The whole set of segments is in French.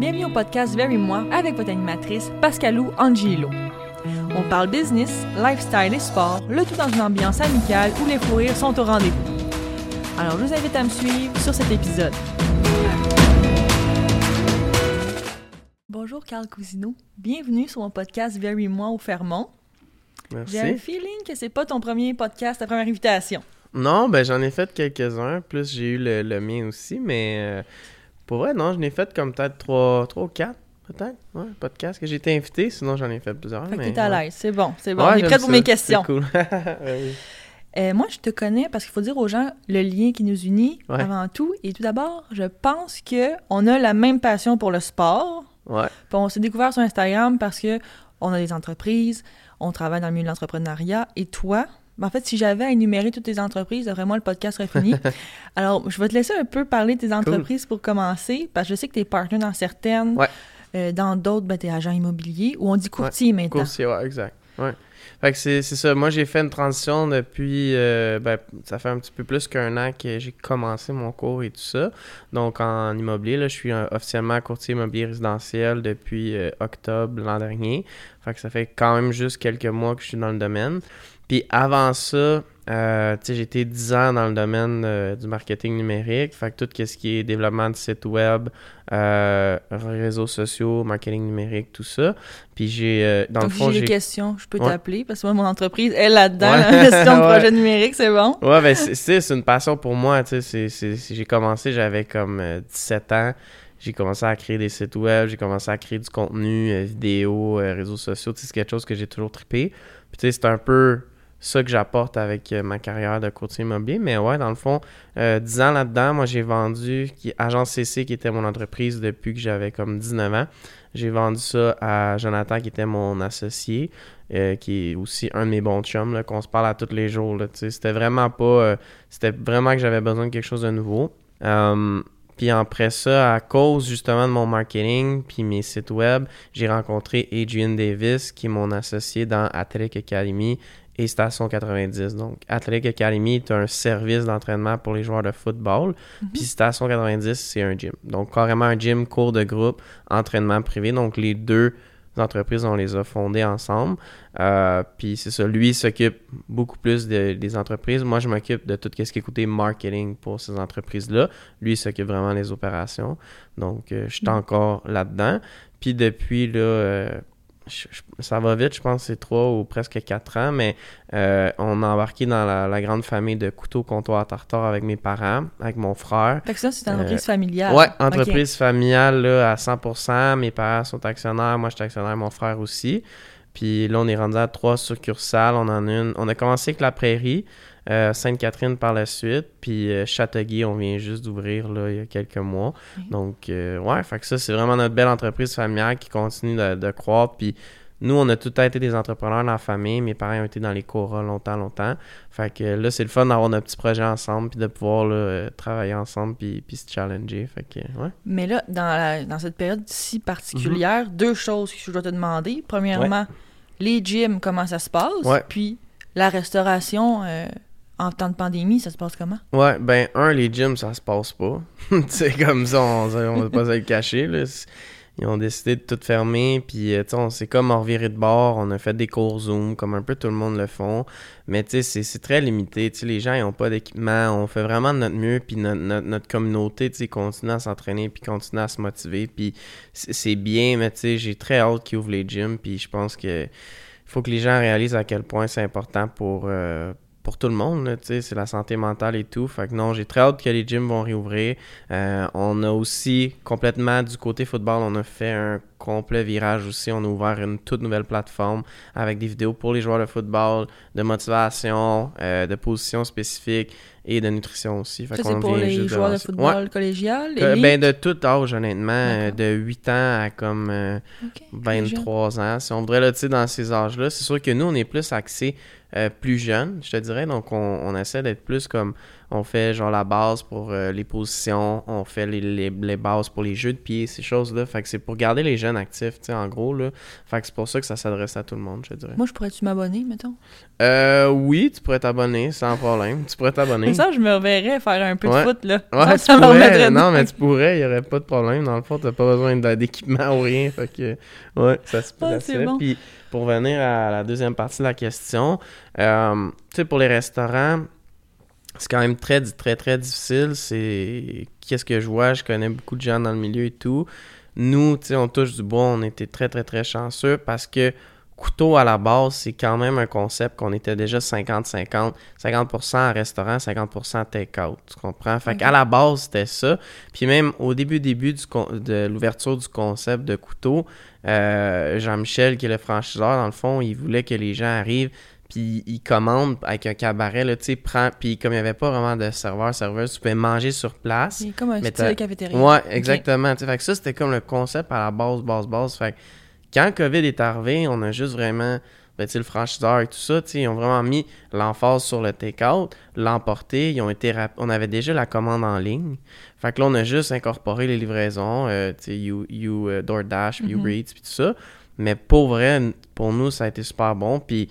Bienvenue au podcast Very Moi avec votre animatrice Pascalou Angelo. On parle business, lifestyle et sport, le tout dans une ambiance amicale où les fous rires sont au rendez-vous. Alors je vous invite à me suivre sur cet épisode. Bonjour Carl Cousineau, bienvenue sur mon podcast Very Moi au Fermont. Merci. J'ai un feeling que c'est pas ton premier podcast, ta première invitation. Non, ben j'en ai fait quelques-uns, plus j'ai eu le, le mien aussi, mais euh, pour vrai, non, j'en ai fait comme peut-être trois, trois ou quatre, peut-être, ouais, podcasts que j'ai été invité, sinon j'en ai fait plusieurs. Fait mais, à ouais. l'aise, c'est bon, c'est bon. Ouais, On est prêt pour ça, mes c'est questions. cool. Oui. Euh, moi, je te connais parce qu'il faut dire aux gens le lien qui nous unit Ouais. avant tout. Et tout d'abord, je pense que on a la même passion pour le sport. Ouais, Puis on s'est découvert sur Instagram parce que on a des entreprises, on travaille dans le milieu de l'entrepreneuriat. Et toi, ben, en fait, si j'avais à énumérer toutes tes entreprises, vraiment le podcast serait fini. Alors, je vais te laisser un peu parler de tes entreprises pour commencer, parce que je sais que tu es partner dans certaines. Ouais. Euh, dans d'autres, ben, tu es agent immobilier ou on dit courtier maintenant. coursier, ouais, exact. Ouais. Fait que c'est ça. Moi, j'ai fait une transition depuis. euh, ben, ça fait un petit peu plus qu'un an que j'ai commencé mon cours et tout ça. Donc, en immobilier, là, je suis officiellement courtier immobilier résidentiel depuis euh, octobre l'an dernier. Fait que ça fait quand même juste quelques mois que je suis dans le domaine. Puis avant ça, euh, j'ai été 10 ans dans le domaine euh, du marketing numérique. Fait que tout ce qui est développement de site web, euh, réseaux sociaux, marketing numérique, tout ça. Puis j'ai, euh, dans Donc, le fond, j'ai des questions, je peux Ouais. t'appeler parce que moi, mon entreprise est là-dedans, Ouais. la gestion de Ouais. projet numérique, c'est bon? Ouais, ben c'est- une passion pour moi, j'ai commencé, j'avais comme euh, 17 ans, j'ai commencé à créer des sites web, j'ai commencé à créer du contenu, vidéo, réseaux sociaux, tu sais, c'est quelque chose que j'ai toujours trippé. Puis tu sais, c'est un peu ça que j'apporte avec euh, ma carrière de courtier immobilier, mais ouais, dans le fond, euh, 10 ans là-dedans, moi j'ai vendu, qui, Agence CC qui était mon entreprise depuis que j'avais comme 19 ans, j'ai vendu ça à Jonathan qui était mon associé, euh, qui est aussi un de mes bons chums, qu'on se parle à tous les jours. C'était vraiment pas. euh, c'était vraiment que j'avais besoin de quelque chose de nouveau. Euh, puis après ça, à cause justement de mon marketing puis mes sites web, j'ai rencontré Adrian Davis, qui est mon associé dans Athletic Academy et Station 90. Donc, Athletic Academy est un service d'entraînement pour les joueurs de football. Puis Station 90, c'est un gym. Donc, carrément un gym, cours de groupe, entraînement privé. Donc, les deux entreprises, on les a fondées ensemble. Euh, puis c'est ça, lui il s'occupe beaucoup plus de- des entreprises. Moi, je m'occupe de tout ce qui est côté marketing pour ces entreprises-là. Lui, il s'occupe vraiment des opérations. Donc, euh, je suis encore là-dedans. Puis depuis, là, euh, je- je- ça va vite, je pense que c'est trois ou presque quatre ans, mais euh, on a embarqué dans la, la grande famille de couteaux comptoir tartare avec mes parents, avec mon frère. Fait que ça, c'est une entreprise familiale. Euh, Ouais, entreprise familiale là, à 100%. Mes parents sont actionnaires, moi je suis actionnaire, mon frère aussi. Puis là, on est rendu à trois succursales. On en a une. On a commencé avec la Prairie, euh, Sainte-Catherine par la suite, puis euh, Châteauguay, on vient juste d'ouvrir là, il y a quelques mois. Donc, euh, ouais, fait que ça, c'est vraiment notre belle entreprise familiale qui continue de, de croître. Puis nous, on a tout été des entrepreneurs dans la famille. Mes parents ont été dans les Cora longtemps, longtemps. Fait que là, c'est le fun d'avoir notre petit projet ensemble, puis de pouvoir là, euh, travailler ensemble, puis, puis se challenger. Fait que, ouais. Mais là, dans, la- dans cette période si particulière, deux choses que je dois te demander. Premièrement, les gyms, comment ça se passe? Ouais. Puis la restauration euh, en temps de pandémie, ça se passe comment? Ouais, ben, un, les gyms, ça se passe pas. c'est comme ça, on, on va pas se le cacher, là. Ils ont décidé de tout fermer, puis, euh, on s'est comme reviré de bord, on a fait des cours Zoom, comme un peu tout le monde le font, mais, tu sais, c'est- très limité, tu sais, les gens, ils ont pas d'équipement, on fait vraiment de notre mieux, puis notre, notre, communauté, tu sais, continue à s'entraîner, puis continue à se motiver, puis c'est c'est bien, mais, tu sais, j'ai très hâte qu'ils ouvrent les gyms, puis je pense que faut que les gens réalisent à quel point c'est important pour, euh, pour tout le monde, c'est la santé mentale et tout. Fait que non, j'ai très hâte que les gyms vont réouvrir. Euh, on a aussi complètement du côté football, on a fait un complet virage aussi. On a ouvert une toute nouvelle plateforme avec des vidéos pour les joueurs de football, de motivation, euh, de position spécifique et de nutrition aussi. Fait Ça, c'est pour les joueurs de football Ouais. collégial, Euh, ben de tout âge, honnêtement, euh, de 8 ans à comme euh, Ok, très jeune. 23 ans. Si on voudrait, là, tu sais, dans ces âges-là, c'est sûr que nous, on est plus axé euh, plus jeune, je te dirais. Donc, on, on essaie d'être plus comme on fait genre la base pour euh, les positions, on fait les, les, les, bases pour les jeux de pied, ces choses-là. Fait que c'est pour garder les jeunes actifs, tu sais, en gros, là. Fait que c'est pour ça que ça s'adresse à tout le monde, je dirais. Moi, je pourrais-tu m'abonner, mettons? Euh, oui, tu pourrais t'abonner, sans problème. Tu pourrais t'abonner. ça, je me reverrais faire un peu de foot, là. Ouais, ça, Non, mais tu pourrais, il n'y aurait pas de problème. Dans le fond, t'as pas besoin d'équipement ou rien. Fait que, ouais, ça se passe. Puis, pour venir à la deuxième partie de la question, euh, tu sais, pour les restaurants, c'est quand même très, très, très difficile. C'est qu'est-ce que je vois, je connais beaucoup de gens dans le milieu et tout. Nous, tu sais, on touche du bois, on était très, très, très chanceux parce que couteau à la base, c'est quand même un concept qu'on était déjà 50-50. 50%, en restaurant, 50% take-out. Tu comprends? Fait qu'à la base, c'était ça. Puis même au début, début du, de l'ouverture du concept de couteau, euh, Jean-Michel, qui est le franchiseur, dans le fond, il voulait que les gens arrivent puis il commande avec un cabaret, là, tu sais, prend, puis comme il n'y avait pas vraiment de serveur, serveuse, tu pouvais manger sur place. C'est comme un style cafétéria. Ouais, exactement. Fait que ça, c'était comme le concept à la base, base, base. Fait que quand COVID est arrivé, on a juste vraiment, ben, tu sais, le franchiseur et tout ça, tu sais, ils ont vraiment mis l'emphase sur le take-out, l'emporter, ils ont été on avait déjà la commande en ligne. Fait que là, on a juste incorporé les livraisons, euh, tu sais, You, you uh, DoorDash, mm Uber Eats, puis tout ça. Mais pour vrai, pour nous, ça a été super bon, puis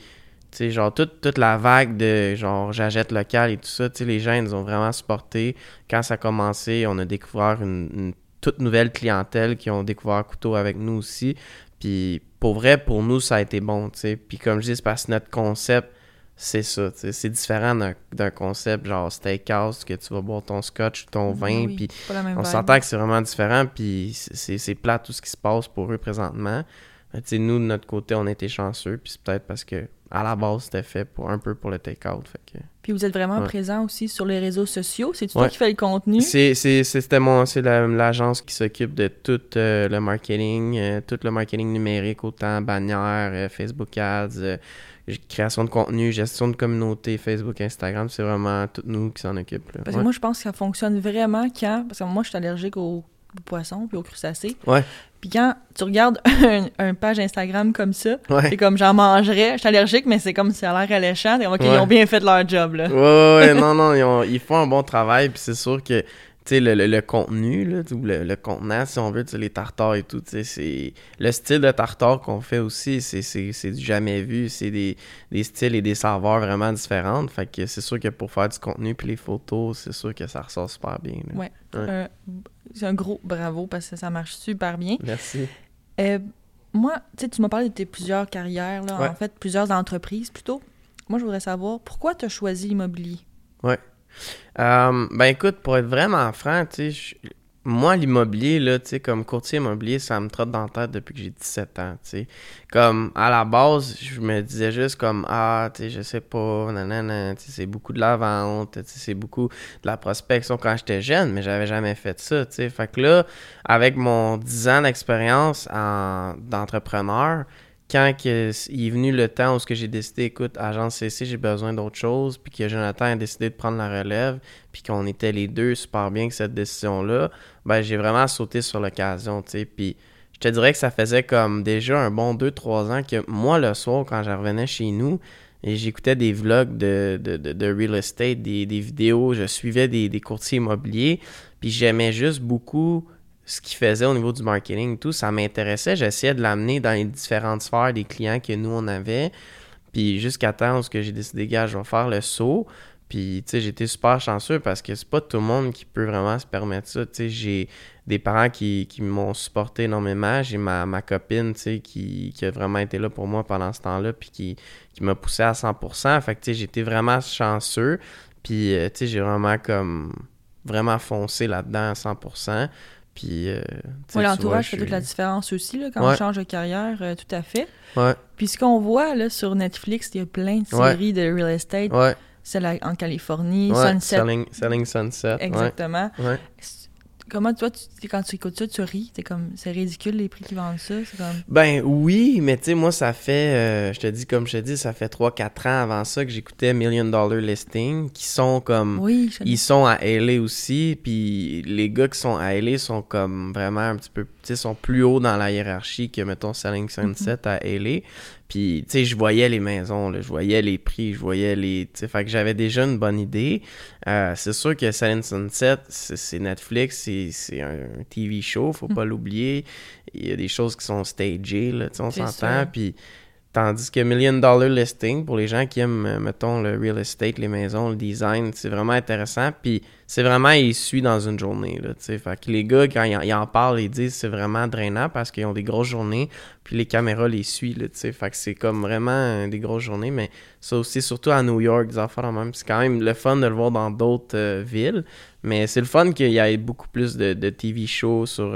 sais, genre, toute, toute la vague de, genre, j'achète local et tout ça, tu sais, les gens, ils nous ont vraiment supporté. Quand ça a commencé, on a découvert une, toute nouvelle clientèle qui ont découvert Couteau avec nous aussi. Puis, pour vrai, pour nous, ça a été bon, tu sais. Puis, comme je dis, c'est parce que notre concept, c'est ça, tu sais. C'est différent d'un concept, genre, steakhouse, que tu vas boire ton scotch, ton vin, puis on s'entend que c'est vraiment différent, puis c'est plat tout ce qui se passe pour eux présentement. Tu sais, nous, de notre côté, on était chanceux, puis c'est peut-être parce que à la base, c'était fait pour un peu pour le take-out. Puis vous êtes vraiment présent aussi sur les réseaux sociaux? C'est toi qui fais le contenu? C'est, c'était mon, c'est l'agence qui s'occupe de tout euh, le marketing, euh, tout le marketing numérique, autant bannière, euh, Facebook Ads, création de contenu, gestion de communauté, Facebook, Instagram. C'est vraiment tout nous qui s'en occupent. Parce que moi, je pense que ça fonctionne vraiment quand. Parce que moi, je suis allergique aux poissons puis aux crustacés. Ouais. Puis quand tu regardes un, page Instagram comme ça, c'est comme j'en mangerais, je suis allergique, mais c'est comme si ça a l'air alléchant. Ils ont bien fait leur job. Là. Ouais, ouais, non, non, ils, font un bon travail. Puis c'est sûr que le, le, contenu, là, le, le, contenant, si on veut, les tartares et tout, c'est le style de tartare qu'on fait aussi, c'est du jamais vu. C'est des, des, styles et des saveurs vraiment différentes. Fait que c'est sûr que pour faire du contenu puis les photos, c'est sûr que ça ressort super bien. Ouais. c'est un gros bravo parce que ça marche super bien. Merci. Euh, moi, tu sais, tu m'as parlé de tes plusieurs carrières, là, en fait, plusieurs entreprises plutôt. Moi, je voudrais savoir pourquoi tu as choisi l'immobilier? Ouais. Euh, ben écoute, pour être vraiment franc, moi, l'immobilier, là, tu sais, comme courtier immobilier, ça me trotte dans la tête depuis que j'ai 17 ans. Comme, à la base, je me disais juste comme, ah, tu sais, je sais pas, nanana, c'est beaucoup de la vente, c'est beaucoup de la prospection quand j'étais jeune, mais j'avais jamais fait ça, tu sais. Fait que là, avec mon 10 ans d'expérience d'entrepreneur, quand il est venu le temps où j'ai décidé, écoute, agence CC, j'ai besoin d'autre chose, puis que Jonathan a décidé de prendre la relève, puis qu'on était les deux super bien avec cette décision-là, ben j'ai vraiment sauté sur l'occasion, tu sais. Puis je te dirais que ça faisait comme déjà un bon 2-3 ans que moi, le soir, quand je revenais chez nous, et j'écoutais des vlogs de, de, de, real estate, des, vidéos, je suivais des, des courtiers immobiliers, puis j'aimais juste beaucoup ce qu'il faisait au niveau du marketing, tout, ça m'intéressait. J'essayais de l'amener dans les différentes sphères des clients que nous, on avait. Puis jusqu'à temps où j'ai décidé, gars, je vais faire le saut. Puis, tu sais, j'étais super chanceux parce que c'est pas tout le monde qui peut vraiment se permettre ça. Tu sais, j'ai des parents qui, m'ont supporté énormément. J'ai ma, ma, copine, tu sais, qui, a vraiment été là pour moi pendant ce temps-là, puis qui, qui m'a poussé à 100%. Fait que, tu sais, j'étais vraiment chanceux. Puis, euh, tu sais, j'ai vraiment comme vraiment foncé là-dedans à 100%. Puis, euh, l'entourage fait toute la différence aussi là, quand on change de carrière, euh, tout à fait. Ouais. Puis ce qu'on voit là, sur Netflix, il y a plein de séries de real estate. Celle en Californie, Sunset. Selling, selling Sunset. Exactement. Comment toi, tu, quand tu écoutes ça, tu ris? C'est comme, c'est ridicule les prix qui vendent ça? Comme... Ben oui, mais tu sais, moi, ça fait, euh, je te dis, comme je te dis, ça fait 3-4 ans avant ça que j'écoutais Million Dollar Listing, qui sont comme, oui, ils sont à LA aussi, puis les gars qui sont à LA sont comme vraiment un petit peu, tu sais, sont plus haut dans la hiérarchie que, mettons, Selling Sunset mm-hmm. à LA. Puis, tu sais, je voyais les maisons, là, je voyais les prix, je voyais les... Tu sais, fait que j'avais déjà une bonne idée. Euh, c'est sûr que Silent Sunset, c'est Netflix, c'est un, TV show, faut pas l'oublier. Il y a des choses qui sont stagées, là, tu sais, on s'entend. Puis Tandis que Million Dollar Listing, pour les gens qui aiment, euh, mettons, le real estate, les maisons, le design, c'est vraiment intéressant. Puis c'est vraiment, ils suivent dans une journée. Là, fait que les gars, quand ils, en parlent, ils disent c'est vraiment drainant parce qu'ils ont des grosses journées. Puis les caméras les suivent. Là, fait que c'est comme vraiment euh, des grosses journées. Mais ça aussi, surtout à New York, des affaires même. C'est quand même le fun de le voir dans d'autres euh, villes. Mais c'est le fun qu'il y ait beaucoup plus de, TV shows sur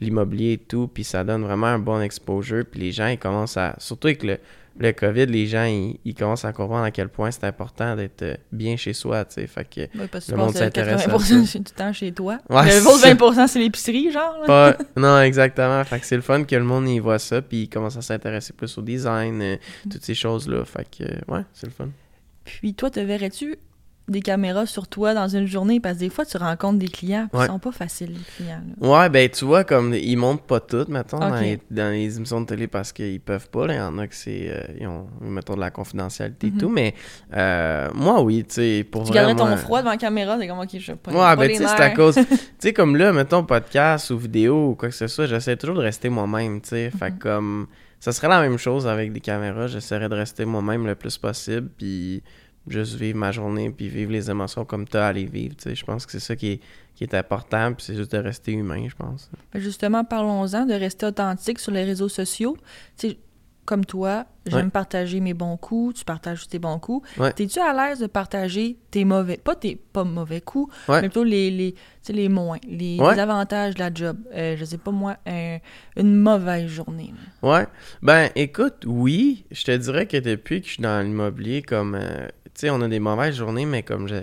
l'immobilier et tout, puis ça donne vraiment un bon exposure, puis les gens, ils commencent à... Surtout avec le, le COVID, les gens, ils, commencent à comprendre à quel point c'est important d'être euh, bien chez soi, tu sais, fait que parce le monde s'intéresse 80% du temps chez toi. le 20% c'est l'épicerie, genre. Pas, non, exactement, fait que c'est le fun que le monde y voit ça, puis ils commencent à s'intéresser plus au design, euh, mm. toutes ces choses-là, fait que, ouais, c'est le fun. Puis toi, te verrais-tu des caméras sur toi dans une journée parce que des fois tu rencontres des clients qui sont pas faciles les clients. Ouais, ben tu vois comme ils montent pas toutes mettons dans, les, émissions de télé parce qu'ils peuvent pas, il y en a que c'est euh, ils ont mettons de la confidentialité et mhm. tout mais euh, moi oui, tu sais pour Tu garderais ton froid devant la caméra, c'est comme OK, je pas Ouais, ben tu sais c'est à cause tu sais comme là mettons podcast ou vidéo ou quoi que ce soit, j'essaie toujours de rester moi-même, tu sais, fait mhm. comme ça serait la même chose avec des caméras, j'essaierais de rester moi-même le plus possible puis juste vivre ma journée puis vivre les émotions comme tu as à les vivre. Je pense que c'est ça qui est, qui est important, puis c'est juste de rester humain, je pense. Ben, justement, parlons-en de rester authentique sur les réseaux sociaux. comme toi, j'aime partager mes bons coups, tu partages tes bons coups. T'es-tu à l'aise de partager tes mauvais, pas tes pas mauvais coups, mais plutôt les, les, les moins, les, avantages de la job? Euh, je sais pas moi, une mauvaise journée. Ouais. Ben écoute, oui, je te dirais que depuis que je suis dans l'immobilier, comme euh, sais, on a des mauvaises journées, mais comme je.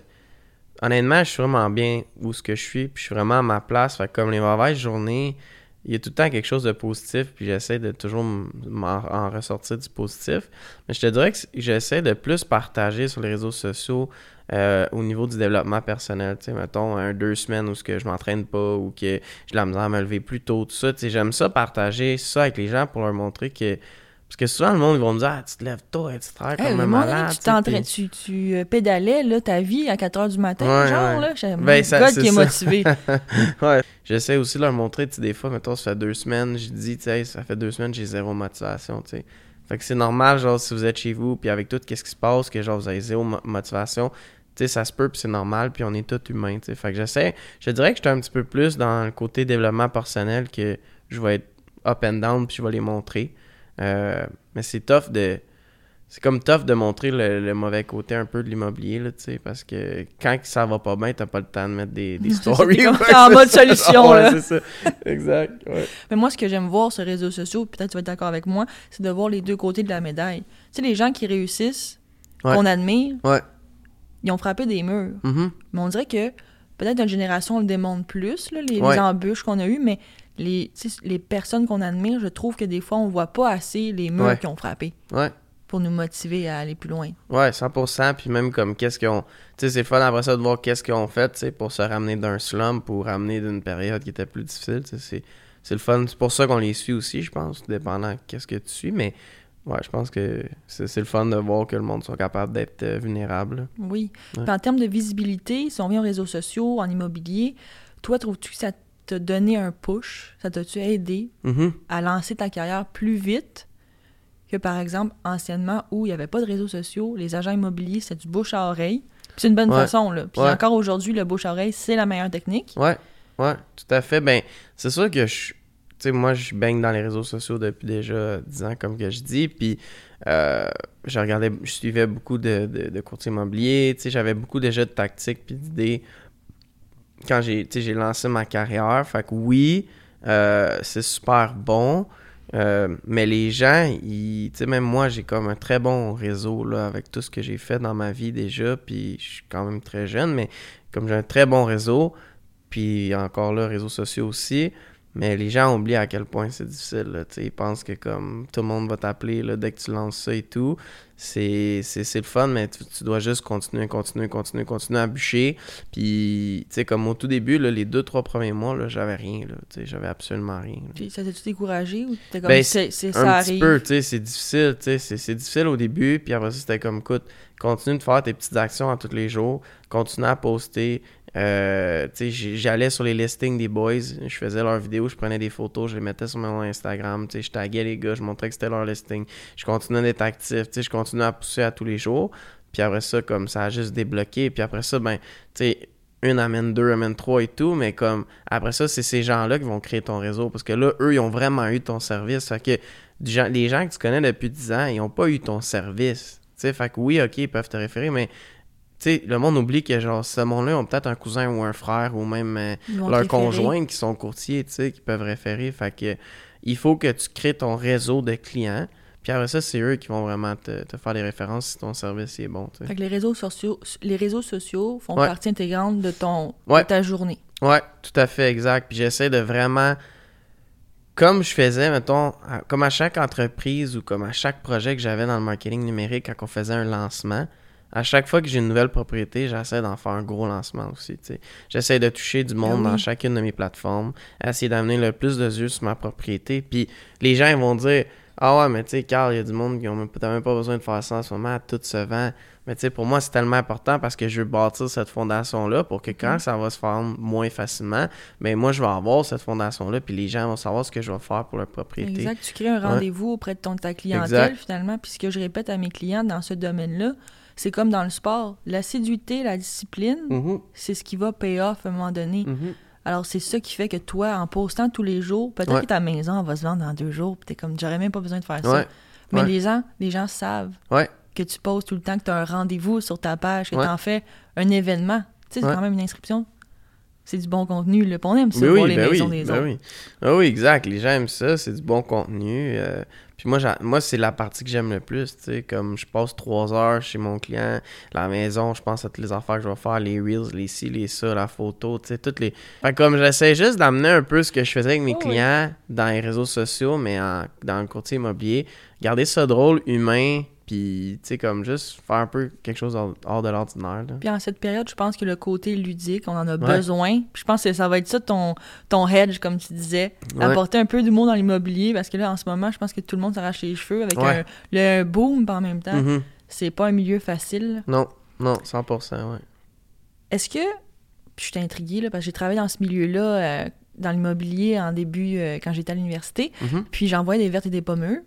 Honnêtement, je suis vraiment bien où ce que je suis, puis je suis vraiment à ma place. Fait comme les mauvaises journées, il y a tout le temps quelque chose de positif, puis j'essaie de toujours en ressortir du positif. Mais je te dirais que j'essaie de plus partager sur les réseaux sociaux euh, au niveau du développement personnel. Tu sais, mettons, un deux semaines où ce que je m'entraîne pas ou que j'ai la misère à me lever plus tôt, tout ça. J'aime ça partager ça avec les gens pour leur montrer que parce que souvent, le monde, ils vont me dire ah, tu te lèves tôt, tu travailles comme un malade. Tu, tu, tu euh, pédalais là, ta vie à 4 h du matin, genre, là. J'ai ben, ça, qui est motivé. ouais. J'essaie aussi de leur montrer, tu des fois, mettons, ça fait deux semaines, tu sais, ça fait deux semaines, j'ai zéro motivation, tu sais. Fait que c'est normal, genre, si vous êtes chez vous, puis avec tout, qu'est-ce qui se passe, que genre, vous avez zéro motivation. Tu sais, ça se peut, puis c'est normal, puis on est tous humains, tu sais. Fait que j'essaie, je dirais que j'étais un petit peu plus dans le côté développement personnel que je vais être up and down, puis je vais les montrer. Euh, mais c'est tough de. C'est comme tough de montrer le, mauvais côté un peu de l'immobilier, là, tu sais, parce que quand ça va pas bien, t'as pas le temps de mettre des, des stories. T'es en mode solution, là. c'est ça. Exact, ouais. Mais moi, ce que j'aime voir sur les réseaux sociaux, peut-être tu vas être d'accord avec moi, c'est de voir les deux côtés de la médaille. Tu sais, les gens qui réussissent, qu'on admire, ils ont frappé des murs. Mm-hmm. Mais on dirait que peut-être notre génération le démontre plus, là, les, les embûches qu'on a eues, mais les, les personnes qu'on admire, je trouve que des fois, on voit pas assez les murs qui ont frappé. Ouais. Pour nous motiver à aller plus loin. Ouais, 100%. Puis même comme qu'est-ce qu'ils ont. Tu sais, c'est fun après ça de voir qu'est-ce qu'ils ont fait, pour se ramener d'un slump ou ramener d'une période qui était plus difficile. C'est, le fun. C'est pour ça qu'on les suit aussi, je pense, dépendant qu'est-ce que tu suis. Mais ouais, je pense que c'est, le fun de voir que le monde soit capable d'être euh, vulnérable. Oui. en termes de visibilité, si on vient aux réseaux sociaux, en immobilier, toi, trouves-tu que ça t'a donné un push, ça t'a-tu aidé mm-hmm. à lancer ta carrière plus vite que, par exemple, anciennement, où il n'y avait pas de réseaux sociaux, les agents immobiliers, c'est du bouche à oreille? C'est une bonne façon, là. Puis encore aujourd'hui, le bouche à oreille, c'est la meilleure technique. Ouais, ouais, tout à fait. Ben, c'est sûr que je... Tu sais, moi, je baigne dans les réseaux sociaux depuis déjà 10 ans, comme que je dis, puis euh, je regardais, je suivais beaucoup de, de, de courtiers immobiliers, tu sais, j'avais beaucoup déjà de tactiques puis d'idées quand j'ai lancé ma carrière. Fait que oui, euh, c'est super bon. Euh, mais les gens, ils, même moi, j'ai comme un très bon réseau là, avec tout ce que j'ai fait dans ma vie déjà. Puis je suis quand même très jeune, mais comme j'ai un très bon réseau, puis encore là, réseaux sociaux aussi, Mais les gens oublient à quel point c'est difficile. Là, ils pensent que comme tout le monde va t'appeler dès que tu lances ça et tout. C'est, c'est, le fun, mais tu, dois juste continuer, continuer, continuer, continuer à bûcher. Puis, tu sais, comme au tout début, là, les deux, trois premiers mois, j'avais rien. J'avais absolument rien. Puis, ça t'a-tu découragé ou t'es comme, ben, c'est, c'est, un petit peu, tu sais, c'est difficile. C'est, c'est difficile au début. Puis après ça, c'était comme, écoute, continue de faire tes petites actions à tous les jours. Continue à poster. Euh, j'allais sur les listings des boys, je faisais leurs vidéos, je prenais des photos, je les mettais sur mon Instagram, je taguais les gars, je montrais que c'était leur listing. Je continuais d'être actif, je continuais à pousser à tous les jours. Puis après ça, comme ça a juste débloqué. Puis après ça, ben, tu sais, une amène deux, amène trois et tout, mais comme après ça, c'est ces gens-là qui vont créer ton réseau. Parce que là, eux, ils ont vraiment eu ton service. Fait que les gens que tu connais depuis 10 ans, ils n'ont pas eu ton service. sais fait que oui, ok, ils peuvent te référer, mais sais, le monde oublie que genre ce monde-là ont peut-être un cousin ou un frère ou même euh, leur conjoint qui sont courtiers, tu sais, qui peuvent référer. Fait que il faut que tu crées ton réseau de clients. Puis après ça, c'est eux qui vont vraiment te, faire des références si ton service est bon. Fait que les réseaux sociaux, les réseaux sociaux font partie intégrante de ton de ta journée. Ouais, tout à fait, exact. Puis j'essaie de vraiment comme je faisais, mettons, comme à chaque entreprise ou comme à chaque projet que j'avais dans le marketing numérique quand on faisait un lancement, à chaque fois que j'ai une nouvelle propriété, j'essaie d'en faire un gros lancement aussi. J'essaie de toucher du monde ah dans chacune de mes plateformes, essayer d'amener le plus de yeux sur ma propriété. Puis les gens ils vont dire Ah ouais, mais tu sais, Carl, il y a du monde qui n'a même, même, pas besoin de faire ça en ce moment, tout se vend. Mais tu sais, pour moi, c'est tellement important parce que je veux bâtir cette fondation-là pour que quand mm-hmm. ça va se faire moins facilement, mais ben, moi, je vais avoir cette fondation-là, puis les gens vont savoir ce que je vais faire pour leur propriété. Exact. Tu crées un rendez-vous auprès de ton, ta clientèle, finalement. Puis ce que je répète à mes clients dans ce domaine-là, c'est comme dans le sport. L'assiduité, la discipline, mm-hmm. c'est ce qui va payer off à un moment donné. Mm-hmm. Alors, c'est ça qui fait que toi, en postant tous les jours, peut-être que ta maison va se vendre dans deux jours, puis t'es comme, j'aurais même pas besoin de faire ça. Mais les gens, les gens savent que tu poses tout le temps, que tu as un rendez-vous sur ta page, que tu en fais un événement. Tu sais, c'est quand même une inscription. C'est du bon contenu. Là. On aime ça pour les ben maisons des ben autres. Oui. Ah oui, exact. Les gens aiment ça. C'est du bon contenu. Euh, puis moi, moi c'est la partie que j'aime le plus, comme je passe trois heures chez mon client, la maison, je pense à toutes les affaires que je vais faire, les reels, les ci, les ça, la photo, tu sais, toutes les... Fait comme j'essaie juste d'amener un peu ce que je faisais avec mes oh clients dans les réseaux sociaux, mais dans le courtier immobilier, garder ça drôle, humain, puis, tu sais, comme juste faire un peu quelque chose hors, de l'ordinaire. Puis en cette période, je pense que le côté ludique, on en a besoin. Puis je pense que ça va être ça ton, ton hedge, comme tu disais. Apporter un peu d'humour dans l'immobilier, parce que là, en ce moment, je pense que tout le monde s'arrache les cheveux avec un, le boom en même temps. Mm-hmm. C'est pas un milieu facile. Non, non, 100%, ouais. Est-ce que, puis je suis intriguée, là, parce que j'ai travaillé dans ce milieu-là, euh, dans l'immobilier en début, euh, quand j'étais à l'université, mm-hmm. puis j'envoyais des vertes et des pommeux.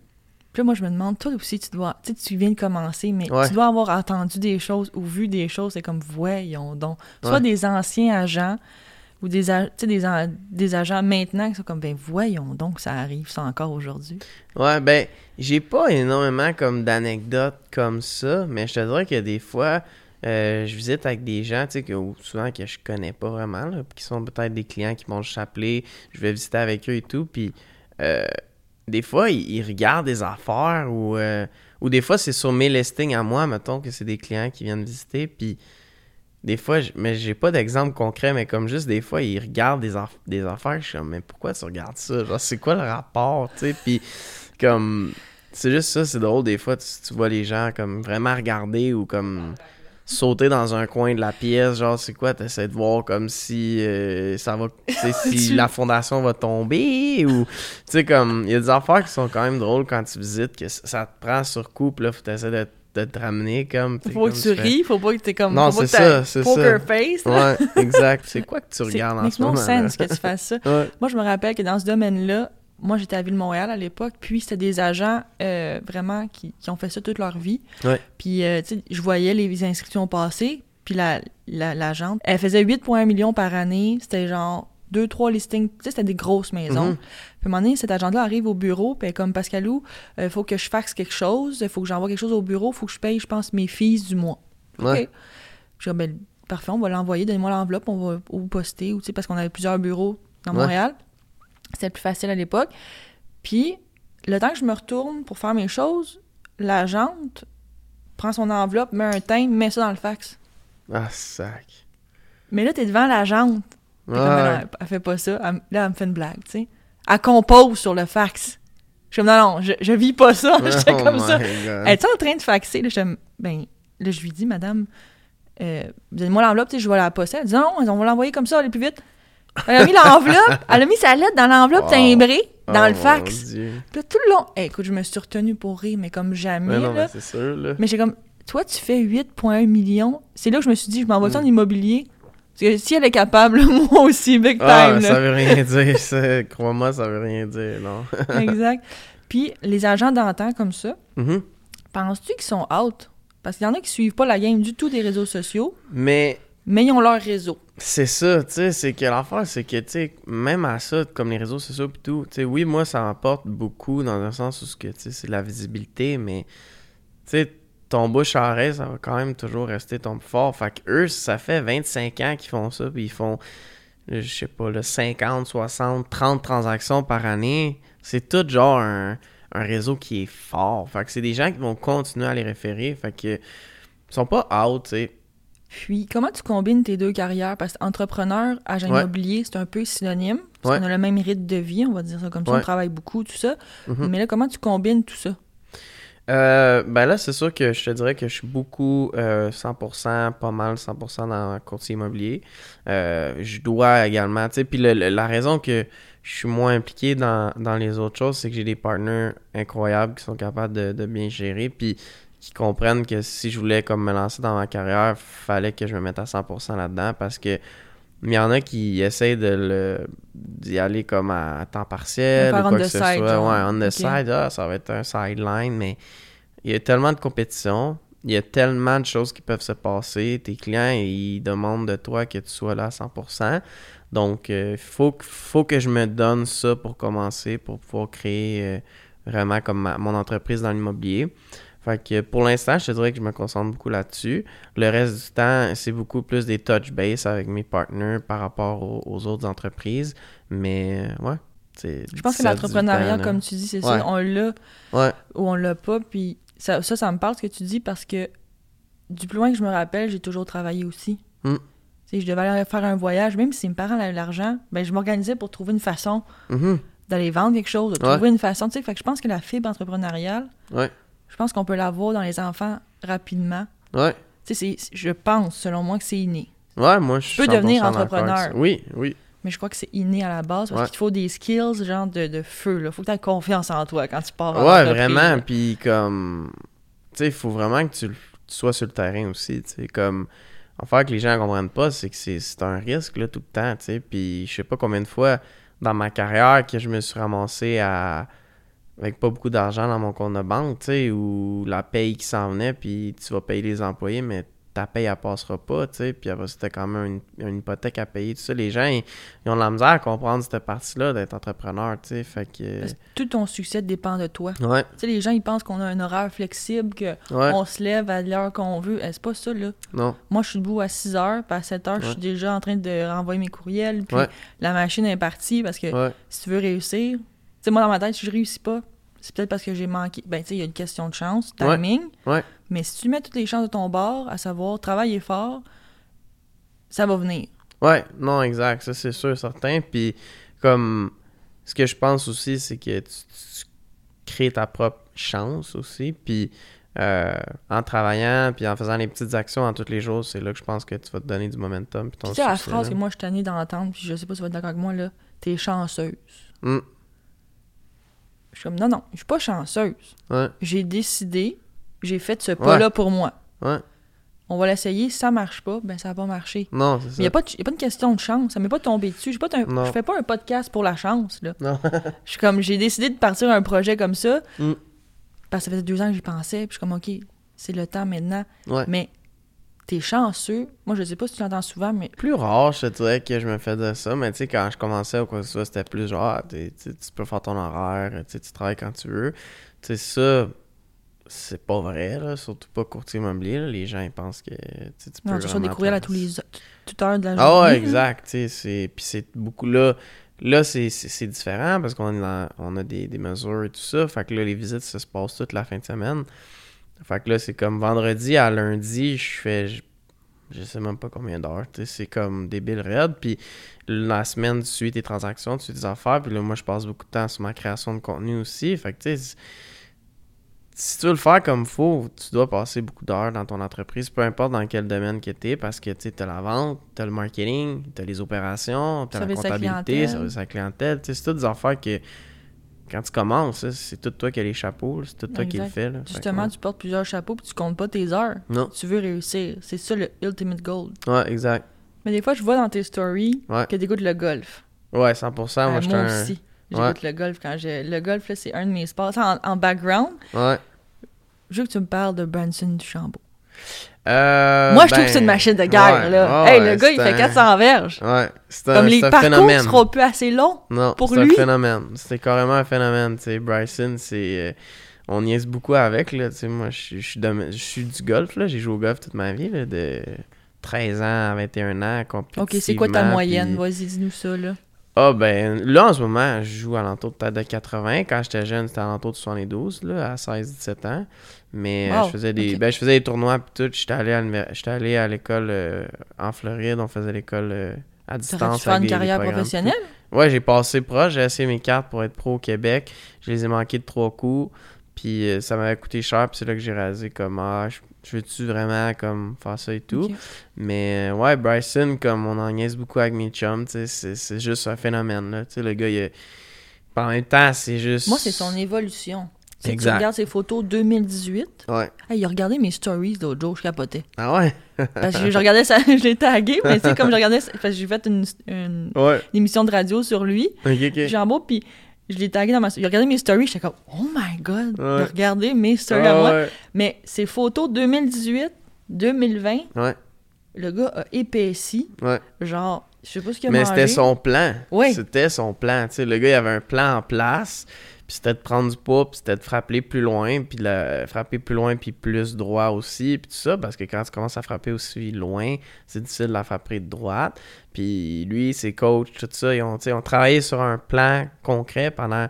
Puis là, moi, je me demande, toi aussi, tu dois, tu sais, tu viens de commencer, mais tu dois avoir entendu des choses ou vu des choses, c'est comme, voyons donc. Soit des anciens agents ou des, des, des agents maintenant qui sont comme, ben voyons donc, ça arrive, ça encore aujourd'hui. Ouais, ben, j'ai pas énormément comme d'anecdotes comme ça, mais je te dirais a des fois, euh, je visite avec des gens, tu sais, que souvent que je connais pas vraiment, qui sont peut-être des clients qui m'ont chapelet, je vais visiter avec eux et tout, puis... Euh, des fois, ils, regardent des affaires ou, euh, ou des fois, c'est sur mes listings à moi, mettons que c'est des clients qui viennent visiter. Puis des fois, mais j'ai pas d'exemple concret, mais comme juste des fois, ils regardent des, des affaires. Je suis comme, mais pourquoi tu regardes ça? Genre, c'est quoi le rapport? Tu sais, puis comme, c'est juste ça, c'est drôle. Des fois, tu, tu, vois les gens comme vraiment regarder ou comme sauter dans un coin de la pièce, genre c'est quoi, t'essaies de voir comme si euh, ça va, si la fondation va tomber ou, tu sais comme, il y a des affaires qui sont quand même drôles quand tu visites, que ça te prend sur coup, là faut t'essayer de, de, te ramener comme. Faut pas que tu ris, faut pas que t'es comme. Non, c'est ça, c'est ça. Poker face. Ouais, exact. C'est quoi que tu regardes en ce moment? C'est sens que tu fasses ça. Moi, je me rappelle que dans ce domaine-là, moi, j'étais à Ville-Montréal à l'époque, puis c'était des agents euh, vraiment qui, ont fait ça toute leur vie. Puis, euh, tu sais, je voyais les inscriptions passer, puis la, l'agente, elle faisait 8,1 millions par année. C'était genre deux, trois listings. Tu sais, c'était des grosses maisons. Mm-hmm. Puis, à un moment donné, cette agente-là arrive au bureau, puis comme Pascalou, il euh, faut que je fasse quelque chose, il faut que j'envoie quelque chose au bureau, il faut que je paye, je pense, mes fils du mois. OK? Je dis, ben, parfait, on va l'envoyer, donnez-moi l'enveloppe, on va vous poster, ou, tu sais, parce qu'on avait plusieurs bureaux dans Montréal. C'était plus facile à l'époque. Puis, le temps que je me retourne pour faire mes choses, l'agente prend son enveloppe, met un timbre, met ça dans le fax. Ah, sac. Mais là, t'es devant l'agente. Ouais. Elle, elle, fait pas ça. là, elle me fait une blague, tu sais. Elle compose sur le fax. Je suis comme, non, non, je, je vis pas ça. J'étais Oh comme ça. God. Elle était en train de faxer? Là, ben, là, je lui dis, madame, euh, donnez-moi l'enveloppe, tu sais, je vais la poster. Elle dit, non, on va l'envoyer comme ça, aller plus vite. Elle a mis l'enveloppe, elle a mis sa lettre dans l'enveloppe Wow. timbrée, dans Oh le mon fax. Puis là, tout le long, Eh, écoute, je me suis retenue pour rire, mais comme jamais. Mais non, là. mais c'est sûr, là. Mais j'ai comme, toi, tu fais 8,1 millions. C'est là que je me suis dit, je m'envoie ça en immobilier. Parce que si elle est capable, moi aussi, big time. Ah, ça veut rien dire, ça. crois-moi, ça veut rien dire, non? exact. Puis les agents d'antan comme ça, Mhm. penses-tu qu'ils sont out? Parce qu'il y en a qui suivent pas la game du tout des réseaux sociaux, Mais mais ils ont leur réseau. c'est ça, tu sais, c'est que l'affaire, c'est que, tu sais, même à ça, comme les réseaux sociaux pis tout, tu sais, oui, moi, ça m'apporte beaucoup dans un sens où, tu sais, c'est la visibilité, mais, tu sais, ton bouche à oreille, ça va quand même toujours rester ton fort. Fait que eux, ça fait 25 ans qu'ils font ça, puis ils font, je sais pas, là, 50, 60, 30 transactions par année. C'est tout genre un, un réseau qui est fort. Fait que c'est des gens qui vont continuer à les référer. Fait que, ils sont pas out, tu sais. Puis, comment tu combines tes deux carrières? Parce qu'entrepreneur, agent Ouais. immobilier, c'est un peu synonyme. Parce Ouais. qu'on a le même rythme de vie, on va dire ça comme ça. Ouais. On travaille beaucoup, tout ça. Mhm. Mais là, comment tu combines tout ça? Euh, ben là, c'est sûr que je te dirais que je suis beaucoup euh, 100%, pas mal 100% dans le courtier immobilier. Euh, je dois également, tu sais, puis le- le- la raison que je suis moins impliqué dans, dans les autres choses, c'est que j'ai des partenaires incroyables qui sont capables de, de bien gérer, puis qui comprennent que si je voulais comme me lancer dans ma carrière, fallait que je me mette à 100% là-dedans parce que il y en a qui essayent de le d'y aller comme à temps partiel ou quoi que ce side, soit. Ouais, on the side, ah, ça va être un sideline, mais il y a tellement de compétition, il y a tellement de choses qui peuvent se passer. Tes clients, ils demandent de toi que tu sois là à 100%. Donc, il faut, que- faut que je me donne ça pour commencer, pour pouvoir créer euh, vraiment comme ma- mon entreprise dans l'immobilier. Fait que pour l'instant, je te dirais que je me concentre beaucoup là-dessus. Le reste du temps, c'est beaucoup plus des touch base avec mes partenaires par rapport aux, aux autres entreprises. Mais euh, ouais, Je pense que 17, l'entrepreneuriat, 18 ans, là. comme tu dis, c'est Ouais. ça. On l'a Ouais, ou on l'a pas. Puis ça, ça, ça me parle ce que tu dis parce que du plus loin que je me rappelle, j'ai toujours travaillé aussi. Mm. Sais, je devais aller faire un voyage, même si mes parents avaient l'argent, ben je m'organisais pour trouver une façon Mhm. d'aller vendre quelque chose, de Ouais. trouver une façon. Fait que je pense que la fibre entrepreneuriale, ouais, je pense qu'on peut l'avoir dans les enfants rapidement. ouais. Tu sais, c'est- je pense, selon moi, que c'est inné. Ouais, moi, je suis peux devenir 100% d'accord avec entrepreneur. Oui, oui. Mais je crois que c'est inné à la base parce Ouais. qu'il te faut des skills, genre de, de feu. Là. Faut que tu aies confiance en toi quand tu pars. Ouais, vraiment. Puis comme, tu sais, il faut vraiment que tu, tu sois sur le terrain aussi. Tu sais, comme, en fait, que les gens comprennent pas, c'est que c'est c'est un risque là tout le temps. Tu sais, puis je sais pas combien de fois dans ma carrière que je me suis ramassé à avec pas beaucoup d'argent dans mon compte de banque, tu sais, ou la paye qui s'en venait, puis tu vas payer les employés, mais ta paye, elle passera pas, tu sais, puis après, c'était quand même une, une hypothèque à payer, tout ça. Les gens, ils, ils ont de la misère à comprendre cette partie-là d'être entrepreneur, tu sais, fait que... Parce que tout ton succès dépend de toi. Ouais, Tu sais, les gens, ils pensent qu'on a un horaire flexible, qu'on ouais, se lève à l'heure qu'on veut. Eh, c'est pas ça, là. non, Moi, je suis debout à 6 heures, puis à 7 heures, je suis déjà en train de renvoyer mes courriels, puis la machine est partie parce que si tu veux réussir, sais, moi, dans ma tête, si je réussis pas, c'est peut-être parce que j'ai manqué. Ben, tu sais, il y a une question de chance, timing. Ouais. Mais si tu mets toutes les chances de ton bord, à savoir travailler fort, ça va venir. ouais, non, exact, ça c'est sûr, certain, puis comme, ce que je pense aussi, c'est que tu, tu crées ta propre chance aussi, puis euh, en travaillant, puis en faisant les petites actions en tous les jours, c'est là que je pense que tu vas te donner du momentum, puis ton Tu sais, la succès, phrase là. que moi, je suis tannée d'entendre, puis je sais pas si tu vas être d'accord avec moi, là, t'es chanceuse. Mm, Je suis comme, non, non, je suis pas chanceuse. ouais, J'ai décidé, j'ai fait ce pas-là pour moi. ouais, On va l'essayer, ça marche pas, ben ça va pas marcher. non, c'est ça. il n'y a, pas a une question de chance, ça m'est pas tombé dessus. Je fais pas un podcast pour la chance, là. Non. Je suis comme, j'ai décidé de partir un projet comme ça, Mm. parce que ça faisait deux ans que j'y pensais, puis je suis comme, OK, c'est le temps maintenant. Ouais. Mais t'es chanceux. Moi, je sais pas si tu l'entends souvent, mais plus rare, je te dirais que je me fais de ça, mais tu sais, quand je commençais ou quoi que ce soit, c'était plus genre, ah, tu peux faire ton horaire, tu travailles quand tu veux. Tu sais, ça, c'est pas vrai, là, surtout pas courtier immobilier, là. les gens, ils pensent que tu peux non, tu reçois des courriels à tous les toute heure de la journée. Ah ouais, exact. Puis c'est beaucoup là... Là, c'est- différent parce qu'on on a des, des mesures et tout ça. Fait que là, les visites, ça se passe toute la fin de semaine. Fait que là, c'est comme vendredi à lundi, je fais... je- je sais même pas combien d'heures. tu C'est comme débile raide. Puis la semaine, tu suis tes transactions, tu suis tes affaires. Puis là, moi, je passe beaucoup de temps sur ma création de contenu aussi. Fait que, tu sais, si tu veux le faire comme faut, tu dois passer beaucoup d'heures dans ton entreprise, peu importe dans quel domaine que tu es, parce que tu as la vente, tu as le marketing, tu as les opérations, tu as la comptabilité, service à la clientèle. Tu sais, C'est toutes des affaires que quand tu commences, c'est tout toi qui as les chapeaux, c'est tout toi qui le fais. là. Fait que, Justement, tu portes plusieurs chapeaux puis tu comptes pas tes heures. Non, Tu veux réussir. C'est ça le ultimate goal. ouais, exact. Mais des fois, je vois dans tes stories Ouais. que tu écoutes le golf. Ouais, 100%. moi, Euh, je moi un... aussi. J'écoute le golf quand j'ai. Le golf, là, c'est un de mes sports. En, en background, Ouais. je veux que tu me parles de Branson Duchambeau. Euh, Moi, je trouve ben, que c'est une machine de guerre, ouais, là. hey, ouais, le gars, il c'est fait un- 400 verges. Ouais, c'est un, Comme les c'est un parcours phénomène. seront plus assez longs. Non, pour c'est lui. un phénomène. C'est carrément un phénomène. Tu sais, Bryson, c'est. euh, on niaise beaucoup avec, là. Tu sais, moi, je suis- du golf, là. J'ai joué au golf toute ma vie, là, de 13 ans à 21 ans. Ok, c'est quoi ta moyenne? puis- Vas-y, dis-nous ça, là. Ah, ben, là, en ce moment, je joue à l'entour de peut-être de 80. Quand j'étais jeune, c'était à l'entour de 72, là, à 16-17 ans. Mais euh, Wow, je faisais des ben, je faisais des tournois pis tout. J'étais allé à l'école euh, en Floride. On faisait l'école euh, à distance. Faire avec une carrière professionnelle? Ouais, j'ai passé proche. J'ai essayé mes cartes pour être pro au Québec. Je les ai manquées de trois coups. Puis euh, ça m'avait coûté cher. Puis c'est là que j'ai réalisé comme, ah, je, veux-tu vraiment comme faire ça et tout? Mais euh, ouais, Bryson, comme on en niaise beaucoup avec mes chums, c'est c'est juste un phénomène. Là. Le gars, il a- en même temps, c'est juste. Moi, c'est son évolution. C'est que tu Exact. regardes ses photos 2018. Ouais. Hey, il a regardé mes stories l'autre jour, je capotais. Ah ouais? Parce que je regardais ça, je l'ai tagué, mais tu sais, comme je regardais, parce que j'ai fait une, une- Ouais. une émission de radio sur lui, Ok, ok. Puis je l'ai tagué dans ma... Il a regardé mes stories, j'étais comme, oh my god, il a Ouais. regardé mes stories à Ah moi. ouais. Mais ses photos 2018, 2020, Ouais, le gars a épaissi, genre, je sais pas ce qu'il a Mais c'était son plan. Oui. C'était son plan. Le gars, il avait un plan en place. Puis c'était de prendre du poids, puis c'était de frapper plus loin, puis de la- frapper plus loin, puis plus droit aussi, puis tout ça, parce que quand tu commences à frapper aussi loin, c'est difficile de la frapper de droite. Puis lui, ses coachs, tout ça, ils ont, ont travaillé sur un plan concret pendant...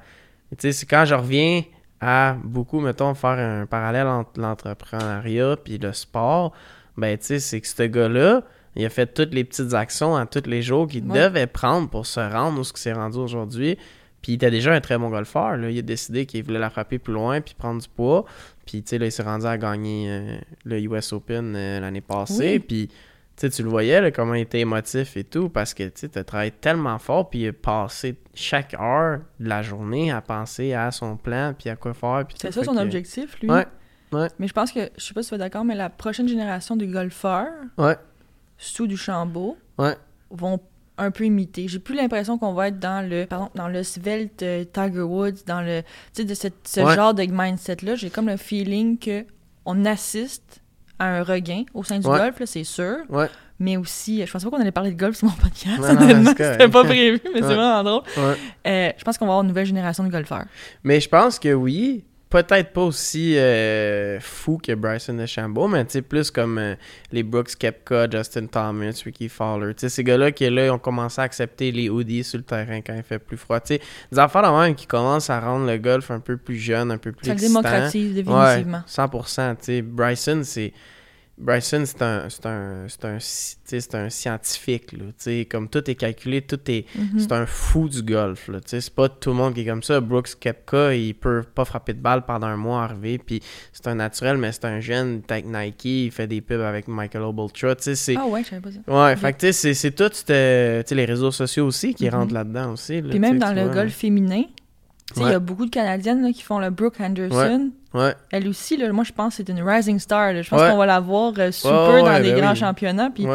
Tu sais, c'est quand je reviens à beaucoup, mettons, faire un parallèle entre l'entrepreneuriat puis le sport, ben, tu sais, c'est que ce gars-là, il a fait toutes les petites actions à tous les jours qu'il Ouais. devait prendre pour se rendre où ce qu'il s'est rendu aujourd'hui. Puis il était déjà un très bon golfeur. Là. Il a décidé qu'il voulait la frapper plus loin puis prendre du poids. Puis tu sais, là, il s'est rendu à gagner euh, le US Open euh, l'année passée. Oui. Puis tu le voyais là, comment il était émotif et tout parce que tu as travaillé tellement fort puis il a passé chaque heure de la journée à penser à son plan puis à quoi faire. C'est ça son que- objectif, lui. Ouais, ouais. Mais je pense que, je sais pas si tu es d'accord, mais la prochaine génération de golfeurs, Ouais, sous du Chambeau, ouais. vont un peu imiter. J'ai plus l'impression qu'on va être dans le dans le svelte euh, Tiger Woods, dans le tu sais de cette- ce Ouais. genre de mindset là, j'ai comme le feeling que on assiste à un regain au sein du Ouais. golf là, c'est sûr, Ouais. mais aussi je pensais pas qu'on allait parler de golf sur mon podcast, c'était pas prévu, mais c'est vraiment drôle. Euh, je pense qu'on va avoir une nouvelle génération de golfeurs. Mais je pense que oui. Peut-être pas aussi euh, fou que Bryson DeChambeau, mais tu plus comme euh, les Brooks Kepka, Justin Thomas, Ricky Fowler. Tu sais, ces gars-là qui, là, ont commencé à accepter les hoodies sur le terrain quand il fait plus froid. Tu sais, des affaires de même qui commencent à rendre le golf un peu plus jeune, un peu plus Ça excitant. démocratise Ouais, définitivement. 100%. Tu sais, Bryson, c'est... Bryson, c'est un, c'est un, c'est un, c'est un scientifique, là. Comme tout est calculé, tout est... Mhm. C'est un fou du golf, là. C'est pas tout le monde qui est comme ça. Brooks Kepka, il peut pas frapper de balle pendant un mois arrivé, puis c'est un naturel, mais c'est un jeune, il est avec Nike, il fait des pubs avec Michael Ultra, tu sais, c'est... Ah ouais, je savais pas ça. Ouais, fait que c'est- c'est tout, les réseaux sociaux aussi qui Mhm. rentrent là-dedans aussi. là, Puis même dans le vois. golf féminin, il y a beaucoup de Canadiennes là, qui font le Brooke Henderson. Ouais, Elle aussi, là, moi, je pense que c'est une rising star. là. Je pense Ouais. qu'on va la voir euh, super Ouais, dans des ben grands oui. championnats. Puis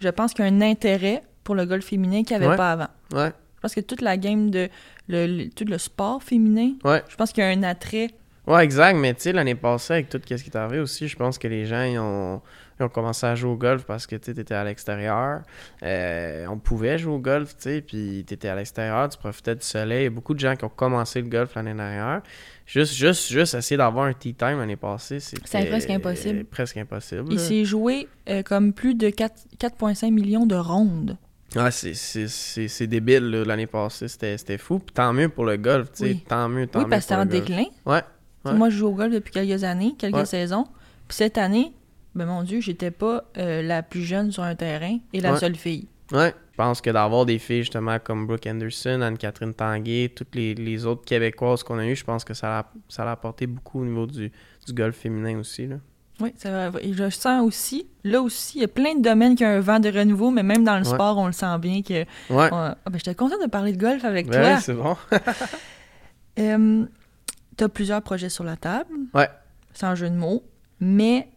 je pense qu'il y a un intérêt pour le golf féminin qu'il n'y avait pas avant. ouais, Je pense que toute la game de le, le- tout le sport féminin, ouais. je pense qu'il y a un attrait. Ouais, exact, mais tu sais, l'année passée, avec tout ce qui est arrivé aussi, je pense que les gens, ils ont, ils ont commencé à jouer au golf parce que tu étais à l'extérieur. Euh, on pouvait jouer au golf, tu sais, puis tu étais à l'extérieur, tu profitais du soleil. Il y a beaucoup de gens qui ont commencé le golf l'année dernière. Juste, juste, juste essayer d'avoir un tea time l'année passée, c'était... C'est presque impossible. Presque impossible. Il s'est joué euh, comme plus de 4 4,5 millions de rondes. Ouais, c'est- débile, l'année passée, c'était c'était fou. Puis tant mieux pour le golf, tu sais, Oui. tant mieux, tant oui, mieux parce que c'est en golf. déclin. Ouais, Ouais. Moi, je joue au golf depuis quelques années, quelques Ouais. saisons. Puis cette année, ben mon Dieu, j'étais pas euh, la plus jeune sur un terrain et la Ouais. seule fille. Ouais. Je pense que d'avoir des filles justement comme Brooke Anderson, Anne-Catherine Tanguay, toutes les, les autres Québécoises qu'on a eues, je pense que ça a, ça a apporté beaucoup au niveau du, du golf féminin aussi. Là. Oui, c'est vrai. Et je sens aussi, là aussi, il y a plein de domaines qui ont un vent de renouveau, mais même dans le Ouais. sport, on le sent bien que. Ouais. on- Ah, ben, j'étais contente de parler de golf avec Ouais, toi. c'est bon. Euh, T'as plusieurs projets sur la table. Ouais. Sans jeu de mots. Mais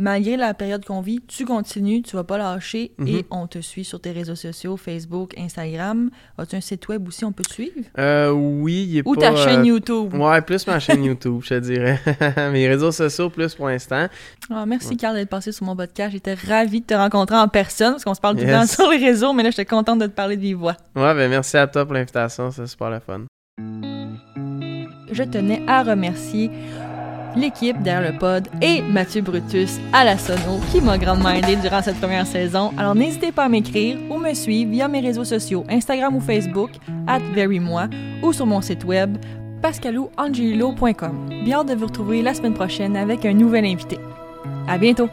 malgré la période qu'on vit, tu continues, tu vas pas lâcher Mhm. et on te suit sur tes réseaux sociaux, Facebook, Instagram. As-tu un site web aussi, on peut te suivre? Euh, oui, il est Ou pas... ta chaîne euh, YouTube. Ouais, plus ma chaîne YouTube, je te dirais. Mes réseaux sociaux, plus pour l'instant. Ah, merci, Carl, d'être passé sur mon podcast. J'étais ravie de te rencontrer en personne parce qu'on se parle tout le temps sur les réseaux, mais là, j'étais contente de te parler de vive voix. Ouais, ben merci à toi pour l'invitation, c'est super le fun. Je tenais à remercier l'équipe derrière le pod et Mathieu Brutus à la sono qui m'a grandement aidé durant cette première saison. Alors n'hésitez pas à m'écrire ou me suivre via mes réseaux sociaux Instagram ou Facebook at verymoi ou sur mon site web pascalouangelo.com. Bien hâte de vous retrouver la semaine prochaine avec un nouvel invité. À bientôt!